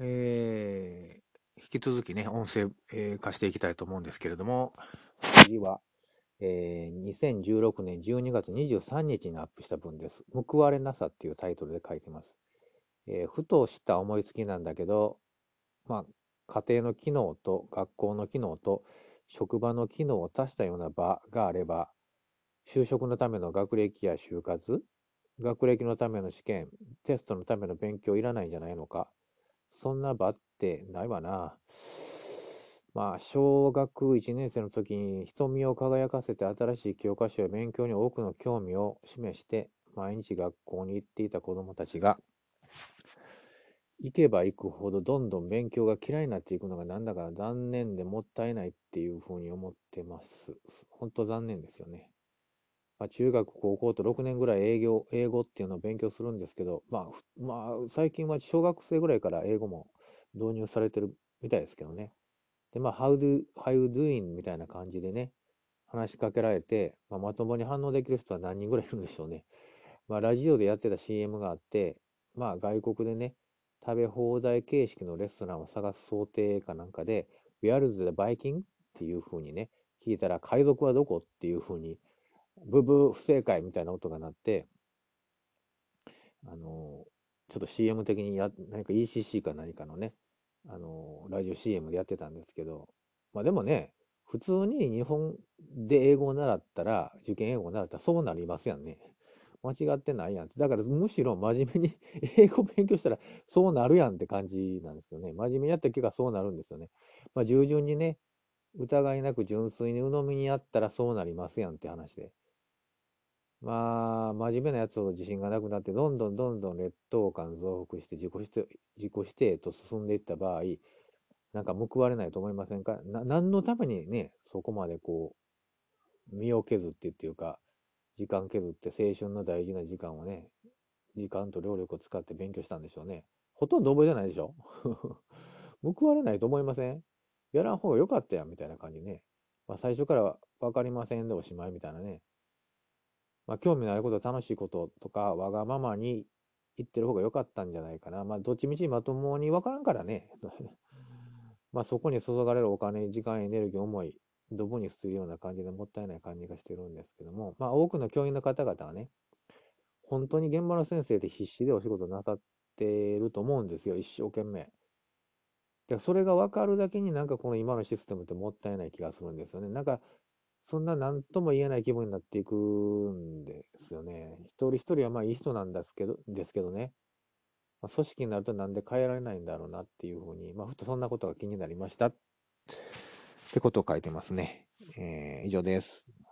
えー、引き続きね、音声、えー、化していきたいと思うんですけれども、次は、えー、2016年12月23日にアップした文です。報われなさっていうタイトルで書いてます。えー、ふとした思いつきなんだけど、まあ、家庭の機能と学校の機能と職場の機能を足したような場があれば、就職のための学歴や就活、学歴のための試験、テストのための勉強いらないんじゃないのか。そんな場ってないわな。まあ、小学1年生の時に瞳を輝かせて新しい教科書や勉強に多くの興味を示して、毎日学校に行っていた子供たちが、行けば行くほどどんどん勉強が嫌いになっていくのがなんだか残念でもったいないっていうふうに思ってます。本当残念ですよね。まあ、中学、高校と6年ぐらい英語英語っていうのを勉強するんですけど、まあ、まあ、最近は小学生ぐらいから英語も導入されてるみたいですけどね。で、まあ、how do, how you doing? みたいな感じでね、話しかけられて、まあ、まともに反応できる人は何人ぐらいいるんでしょうね。まあ、ラジオでやってた CM があって、まあ、外国でね、食べ放題形式のレストランを探す想定かなんかで、Where is the Viking? っていう風にね、聞いたら、海賊はどこっていう風に、ブブ不正解みたいな音が鳴って、あの、ちょっと CM 的にや、何か ECC か何かのね、あの、ラジオ CM でやってたんですけど、まあでもね、普通に日本で英語を習ったら、受験英語を習ったらそうなりますやんね。間違ってないやん。だからむしろ真面目に 英語勉強したらそうなるやんって感じなんですよね。真面目にやった結果そうなるんですよね。まあ従順にね、疑いなく純粋に鵜呑みにやったらそうなりますやんって話で。まあ、真面目なやつほど自信がなくなって、どんどんどんどん劣等感増幅して自己否定、自己否定と進んでいった場合、なんか報われないと思いませんか？な、何のためにね、そこまでこう、身を削ってっていうか、時間削って青春の大事な時間をね、時間と労力を使って勉強したんでしょうね。ほとんど覚えてないでしょ？報われないと思いません？やらん方が良かったやんみたいな感じね。まあ最初から分かりませんでおしまいみたいなね。まあ、興味のあること、楽しいこととか、わがままに言ってる方が良かったんじゃないかな。まあ、どっちみちまともに分からんからね。まあ、そこに注がれるお金、時間、エネルギー、思い、どぶにするような感じでもったいない感じがしてるんですけども、まあ、多くの教員の方々はね、本当に現場の先生で必死でお仕事なさってると思うんですよ、一生懸命。でそれが分かるだけになんかこの今のシステムってもったいない気がするんですよね。なんかそんな何とも言えない気分になっていくんですよね。一人一人はまあいい人なんですけど、ですけどね。まあ、組織になるとなんで変えられないんだろうなっていうふうに、まあふとそんなことが気になりました。ってことを書いてますね。えー、以上です。